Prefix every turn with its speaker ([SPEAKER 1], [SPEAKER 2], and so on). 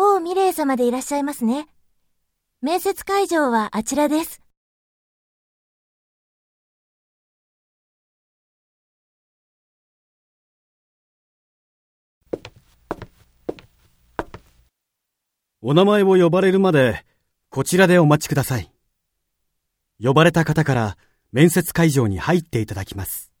[SPEAKER 1] 王美玲様でいらっしゃいますね。面接会場はあちらです。
[SPEAKER 2] お名前を呼ばれるまで、こちらでお待ちください。呼ばれた方から面接会場に入っていただきます。